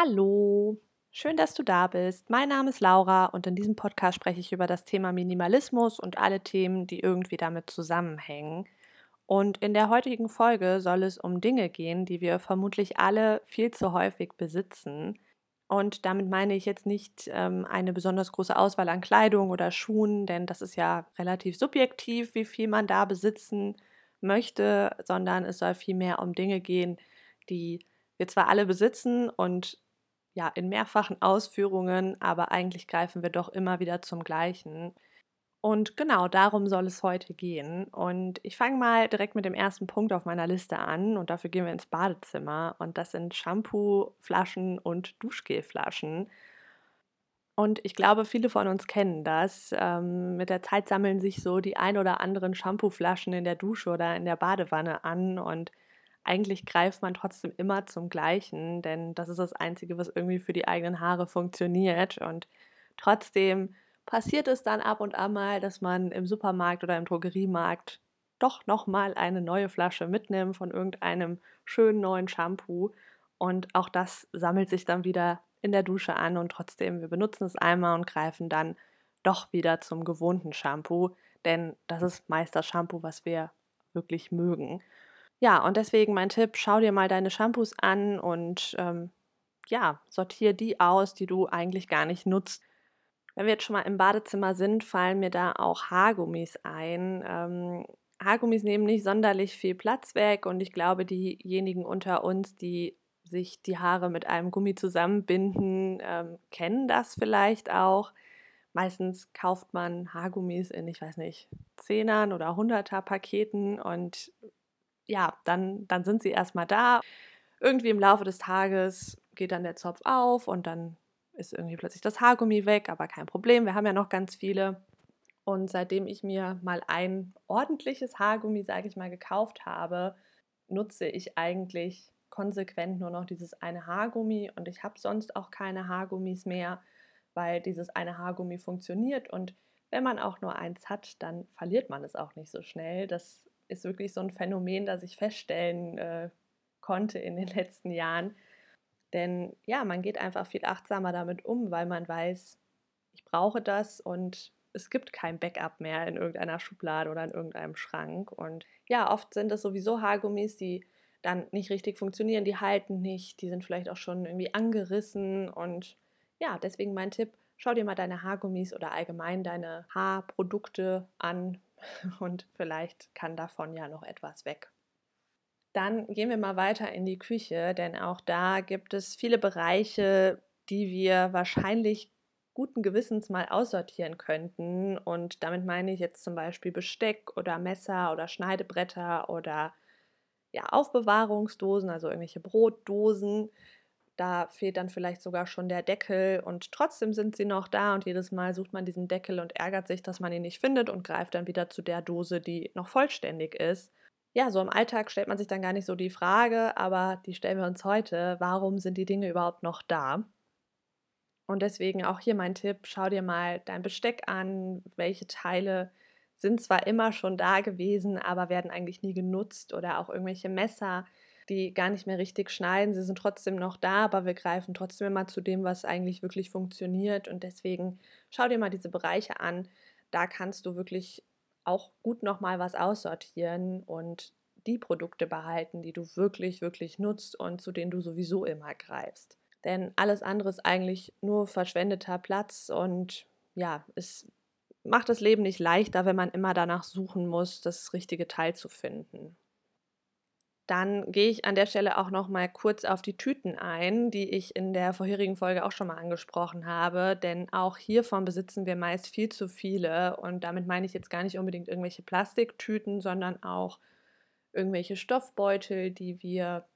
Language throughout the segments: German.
Hallo, schön, dass du da bist. Mein Name ist Laura und in diesem Podcast spreche ich über das Thema Minimalismus und alle Themen, die irgendwie damit zusammenhängen. Und in der heutigen Folge soll es um Dinge gehen, die wir vermutlich alle viel zu häufig besitzen. Und damit meine ich jetzt nicht ähm, eine besonders große Auswahl an Kleidung oder Schuhen, denn das ist ja relativ subjektiv, wie viel man da besitzen möchte, sondern es soll vielmehr um Dinge gehen, die wir zwar alle besitzen und ja, in mehrfachen Ausführungen, aber eigentlich greifen wir doch immer wieder zum Gleichen. Und genau darum soll es heute gehen. Und ich fange mal direkt mit dem ersten Punkt auf meiner Liste an. Und dafür gehen wir ins Badezimmer. Und das sind Shampoo-Flaschen und Duschgelflaschen. Und ich glaube, viele von uns kennen das. Ähm, mit der Zeit sammeln sich so die ein oder anderen Shampooflaschen in der Dusche oder in der Badewanne an. Und eigentlich greift man trotzdem immer zum Gleichen, denn das ist das Einzige, was irgendwie für die eigenen Haare funktioniert. Und trotzdem passiert es dann ab und an mal, dass man im Supermarkt oder im Drogeriemarkt doch nochmal eine neue Flasche mitnimmt von irgendeinem schönen neuen Shampoo. Und auch das sammelt sich dann wieder in der Dusche an und trotzdem, wir benutzen es einmal und greifen dann doch wieder zum gewohnten Shampoo, denn das ist meist das Shampoo, was wir wirklich mögen. Ja, und deswegen mein Tipp, schau dir mal deine Shampoos an und ähm, ja, sortiere die aus, die du eigentlich gar nicht nutzt. Wenn wir jetzt schon mal im Badezimmer sind, fallen mir da auch Haargummis ein. Ähm, Haargummis nehmen nicht sonderlich viel Platz weg und ich glaube, diejenigen unter uns, die sich die Haare mit einem Gummi zusammenbinden, ähm, kennen das vielleicht auch. Meistens kauft man Haargummis in, ich weiß nicht, Zehnern oder Hunderter Paketen und ja, dann, dann sind sie erstmal da. Irgendwie im Laufe des Tages geht dann der Zopf auf und dann ist irgendwie plötzlich das Haargummi weg, aber kein Problem, wir haben ja noch ganz viele. Und seitdem ich mir mal ein ordentliches Haargummi, sage ich mal, gekauft habe, nutze ich eigentlich konsequent nur noch dieses eine Haargummi und ich habe sonst auch keine Haargummis mehr, weil dieses eine Haargummi funktioniert und wenn man auch nur eins hat, dann verliert man es auch nicht so schnell. Das ist wirklich so ein Phänomen, das ich feststellen äh, konnte in den letzten Jahren. Denn ja, man geht einfach viel achtsamer damit um, weil man weiß, ich brauche das und es gibt kein Backup mehr in irgendeiner Schublade oder in irgendeinem Schrank. Und ja, oft sind es sowieso Haargummis, die dann nicht richtig funktionieren, die halten nicht, die sind vielleicht auch schon irgendwie angerissen. Und ja, deswegen mein Tipp, schau dir mal deine Haargummis oder allgemein deine Haarprodukte an, und vielleicht kann davon ja noch etwas weg. Dann gehen wir mal weiter in die Küche, denn auch da gibt es viele Bereiche, die wir wahrscheinlich guten Gewissens mal aussortieren könnten. Und damit meine ich jetzt zum Beispiel Besteck oder Messer oder Schneidebretter oder ja, Aufbewahrungsdosen, also irgendwelche Brotdosen. Da fehlt dann vielleicht sogar schon der Deckel und trotzdem sind sie noch da und jedes Mal sucht man diesen Deckel und ärgert sich, dass man ihn nicht findet und greift dann wieder zu der Dose, die noch vollständig ist. Ja, so im Alltag stellt man sich dann gar nicht so die Frage, aber die stellen wir uns heute, warum sind die Dinge überhaupt noch da? Und deswegen auch hier mein Tipp, schau dir mal dein Besteck an, welche Teile sind zwar immer schon da gewesen, aber werden eigentlich nie genutzt oder auch irgendwelche Messer, die gar nicht mehr richtig schneiden. Sie sind trotzdem noch da, aber wir greifen trotzdem immer zu dem, was eigentlich wirklich funktioniert. Und deswegen schau dir mal diese Bereiche an. Da kannst du wirklich auch gut nochmal was aussortieren und die Produkte behalten, die du wirklich, wirklich nutzt und zu denen du sowieso immer greifst. Denn alles andere ist eigentlich nur verschwendeter Platz und ja, es macht das Leben nicht leichter, wenn man immer danach suchen muss, das richtige Teil zu finden. Dann gehe ich an der Stelle auch noch mal kurz auf die Tüten ein, die ich in der vorherigen Folge auch schon mal angesprochen habe, denn auch hiervon besitzen wir meist viel zu viele. Und damit meine ich jetzt gar nicht unbedingt irgendwelche Plastiktüten, sondern auch irgendwelche Stoffbeutel, die wir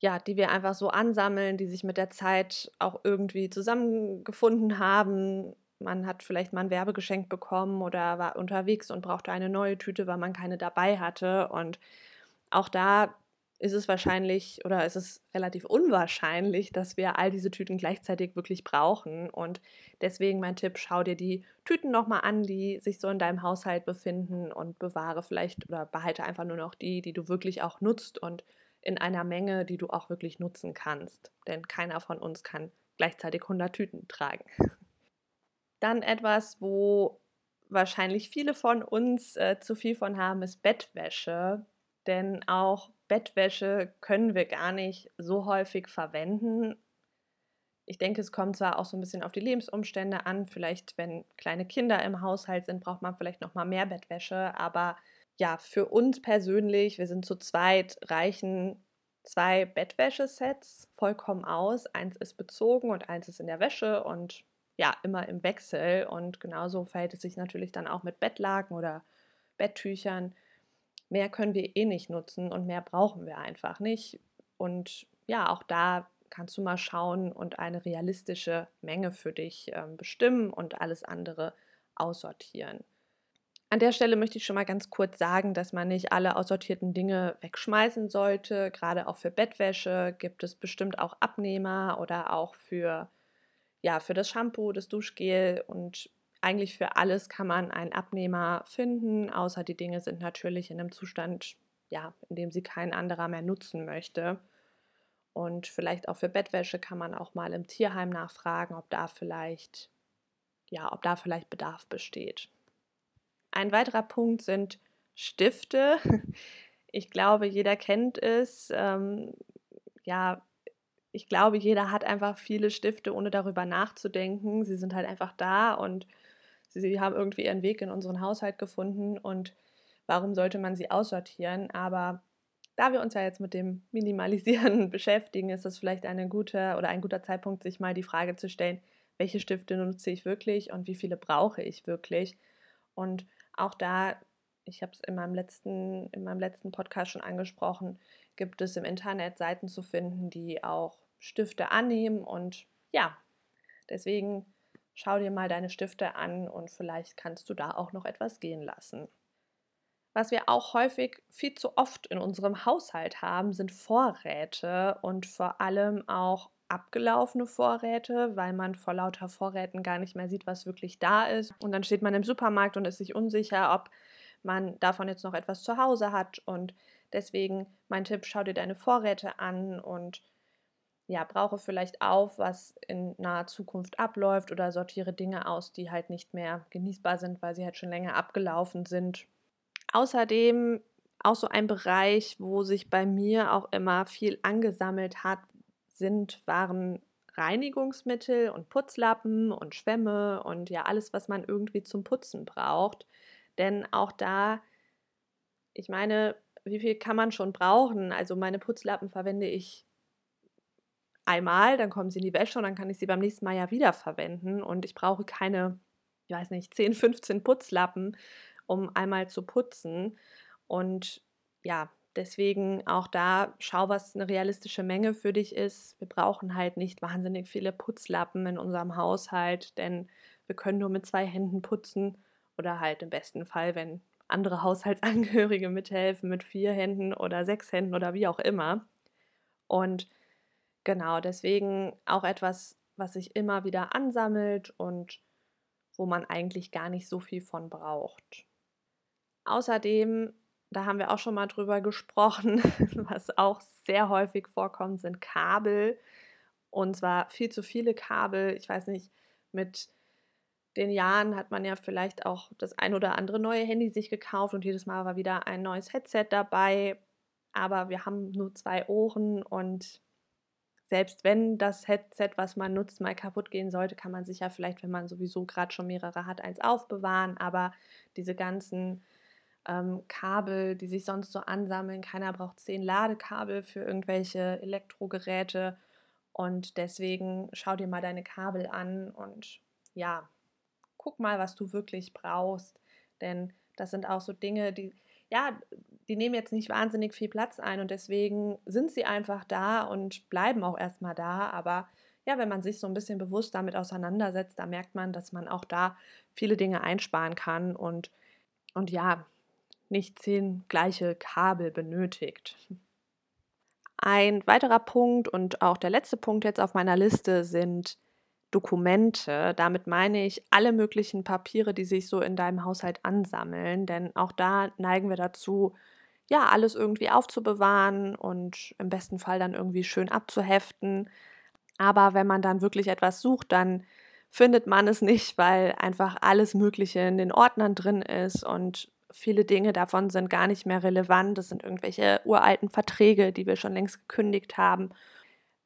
ja, die wir einfach so ansammeln, die sich mit der Zeit auch irgendwie zusammengefunden haben. Man hat vielleicht mal ein Werbegeschenk bekommen oder war unterwegs und brauchte eine neue Tüte, weil man keine dabei hatte. Und auch da ist es wahrscheinlich oder ist es relativ unwahrscheinlich, dass wir all diese Tüten gleichzeitig wirklich brauchen. Und deswegen mein Tipp, schau dir die Tüten nochmal an, die sich so in deinem Haushalt befinden und bewahre vielleicht oder behalte einfach nur noch die, die du wirklich auch nutzt und in einer Menge, die du auch wirklich nutzen kannst. Denn keiner von uns kann gleichzeitig 100 Tüten tragen. Dann etwas, wo wahrscheinlich viele von uns äh, zu viel von haben, ist Bettwäsche. Denn auch Bettwäsche können wir gar nicht so häufig verwenden. Ich denke, es kommt zwar auch so ein bisschen auf die Lebensumstände an. Vielleicht, wenn kleine Kinder im Haushalt sind, braucht man vielleicht noch mal mehr Bettwäsche. Aber ja, für uns persönlich, wir sind zu zweit, reichen zwei Bettwäschesets vollkommen aus. Eins ist bezogen und eins ist in der Wäsche und ja, immer im Wechsel. Und genauso verhält es sich natürlich dann auch mit Bettlaken oder Betttüchern. Mehr können wir eh nicht nutzen und mehr brauchen wir einfach nicht. Und ja, auch da kannst du mal schauen und eine realistische Menge für dich äh, bestimmen und alles andere aussortieren. An der Stelle möchte ich schon mal ganz kurz sagen, dass man nicht alle aussortierten Dinge wegschmeißen sollte. Gerade auch für Bettwäsche gibt es bestimmt auch Abnehmer oder auch für, ja, für das Shampoo, das Duschgel und eigentlich für alles kann man einen Abnehmer finden, außer die Dinge sind natürlich in einem Zustand, ja, in dem sie kein anderer mehr nutzen möchte. Und vielleicht auch für Bettwäsche kann man auch mal im Tierheim nachfragen, ob da vielleicht, ja, ob da vielleicht Bedarf besteht. Ein weiterer Punkt sind Stifte. Ich glaube, jeder kennt es. Ähm, ja, ich glaube, jeder hat einfach viele Stifte, ohne darüber nachzudenken. Sie sind halt einfach da und sie haben irgendwie ihren Weg in unseren Haushalt gefunden. Und warum sollte man sie aussortieren? Aber da wir uns ja jetzt mit dem Minimalisieren beschäftigen, ist es vielleicht eine gute oder ein guter Zeitpunkt, sich mal die Frage zu stellen, welche Stifte nutze ich wirklich und wie viele brauche ich wirklich? Und auch da, ich habe es in meinem letzten, in meinem letzten Podcast schon angesprochen, gibt es im Internet Seiten zu finden, die auch Stifte annehmen. Und ja, deswegen schau dir mal deine Stifte an und vielleicht kannst du da auch noch etwas gehen lassen. Was wir auch häufig viel zu oft in unserem Haushalt haben, sind Vorräte und vor allem auch abgelaufene Vorräte, weil man vor lauter Vorräten gar nicht mehr sieht, was wirklich da ist. Und dann steht man im Supermarkt und ist sich unsicher, ob man davon jetzt noch etwas zu Hause hat. Und deswegen mein Tipp, schau dir deine Vorräte an und ja, brauche vielleicht auf, was in naher Zukunft abläuft oder sortiere Dinge aus, die halt nicht mehr genießbar sind, weil sie halt schon länger abgelaufen sind. Außerdem auch so ein Bereich, wo sich bei mir auch immer viel angesammelt hat, sind, waren Reinigungsmittel und Putzlappen und Schwämme und ja alles, was man irgendwie zum Putzen braucht. Denn auch da, ich meine, wie viel kann man schon brauchen? Also meine Putzlappen verwende ich einmal, dann kommen sie in die Wäsche und dann kann ich sie beim nächsten Mal ja wieder verwenden. Und ich brauche keine, ich weiß nicht, 10, 15 Putzlappen, um einmal zu putzen. Und ja, Deswegen auch da, schau, was eine realistische Menge für dich ist. Wir brauchen halt nicht wahnsinnig viele Putzlappen in unserem Haushalt, denn wir können nur mit zwei Händen putzen oder halt im besten Fall, wenn andere Haushaltsangehörige mithelfen, mit vier Händen oder sechs Händen oder wie auch immer. Und genau deswegen auch etwas, was sich immer wieder ansammelt und wo man eigentlich gar nicht so viel von braucht. Außerdem da haben wir auch schon mal drüber gesprochen, was auch sehr häufig vorkommt, sind Kabel. Und zwar viel zu viele Kabel. Ich weiß nicht, mit den Jahren hat man ja vielleicht auch das ein oder andere neue Handy sich gekauft und jedes Mal war wieder ein neues Headset dabei. Aber wir haben nur zwei Ohren und selbst wenn das Headset, was man nutzt, mal kaputt gehen sollte, kann man sich ja vielleicht, wenn man sowieso gerade schon mehrere hat, eins aufbewahren. Aber diese ganzen ähm, Kabel, die sich sonst so ansammeln. Keiner braucht zehn Ladekabel für irgendwelche Elektrogeräte. Und deswegen schau dir mal deine Kabel an und ja, guck mal, was du wirklich brauchst. Denn das sind auch so Dinge, die, ja, die nehmen jetzt nicht wahnsinnig viel Platz ein und deswegen sind sie einfach da und bleiben auch erstmal da. Aber ja, wenn man sich so ein bisschen bewusst damit auseinandersetzt, da merkt man, dass man auch da viele Dinge einsparen kann und, und ja, nicht zehn gleiche Kabel benötigt. Ein weiterer Punkt und auch der letzte Punkt jetzt auf meiner Liste sind Dokumente. Damit meine ich alle möglichen Papiere, die sich so in deinem Haushalt ansammeln, denn auch da neigen wir dazu, ja, alles irgendwie aufzubewahren und im besten Fall dann irgendwie schön abzuheften. Aber wenn man dann wirklich etwas sucht, dann findet man es nicht, weil einfach alles Mögliche in den Ordnern drin ist und viele Dinge davon sind gar nicht mehr relevant. Das sind irgendwelche uralten Verträge, die wir schon längst gekündigt haben.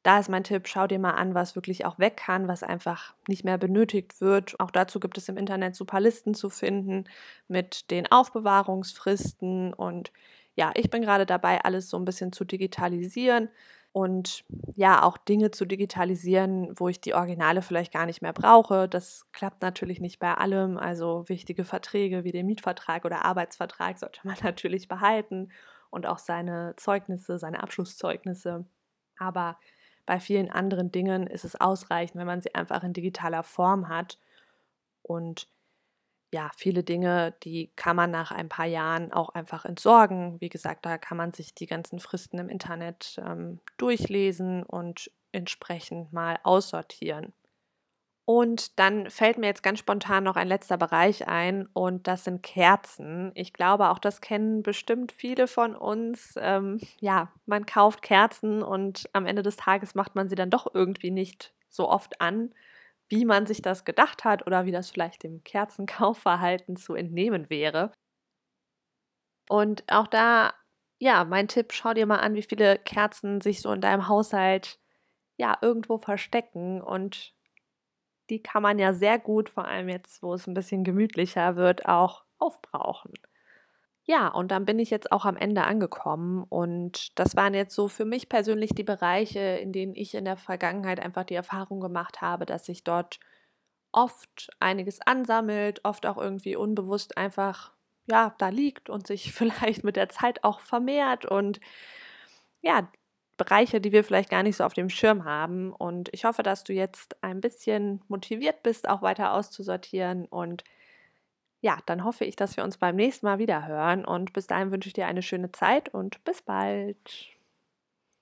Da ist mein Tipp, schau dir mal an, was wirklich auch weg kann, was einfach nicht mehr benötigt wird. Auch dazu gibt es im Internet super Listen zu finden mit den Aufbewahrungsfristen. Und ja, ich bin gerade dabei, alles so ein bisschen zu digitalisieren und ja, auch Dinge zu digitalisieren, wo ich die Originale vielleicht gar nicht mehr brauche. Das klappt natürlich nicht bei allem. Also wichtige Verträge wie den Mietvertrag oder Arbeitsvertrag sollte man natürlich behalten und auch seine Zeugnisse, seine Abschlusszeugnisse. Aber bei vielen anderen Dingen ist es ausreichend, wenn man sie einfach in digitaler Form hat. Und ja, viele Dinge, die kann man nach ein paar Jahren auch einfach entsorgen. Wie gesagt, da kann man sich die ganzen Fristen im Internet ähm, durchlesen und entsprechend mal aussortieren. Und dann fällt mir jetzt ganz spontan noch ein letzter Bereich ein und das sind Kerzen. Ich glaube, auch das kennen bestimmt viele von uns. Ähm, ja, man kauft Kerzen und am Ende des Tages macht man sie dann doch irgendwie nicht so oft an, wie man sich das gedacht hat oder wie das vielleicht dem Kerzenkaufverhalten zu entnehmen wäre. Und auch da, ja, mein Tipp, schau dir mal an, wie viele Kerzen sich so in deinem Haushalt ja irgendwo verstecken und die kann man ja sehr gut, vor allem jetzt, wo es ein bisschen gemütlicher wird, auch aufbrauchen. Ja, und dann bin ich jetzt auch am Ende angekommen und das waren jetzt so für mich persönlich die Bereiche, in denen ich in der Vergangenheit einfach die Erfahrung gemacht habe, dass sich dort oft einiges ansammelt, oft auch irgendwie unbewusst einfach ja, da liegt und sich vielleicht mit der Zeit auch vermehrt und ja, Bereiche, die wir vielleicht gar nicht so auf dem Schirm haben. Und ich hoffe, dass du jetzt ein bisschen motiviert bist, auch weiter auszusortieren. Und ja, dann hoffe ich, dass wir uns beim nächsten Mal wieder hören. Und bis dahin wünsche ich dir eine schöne Zeit und bis bald.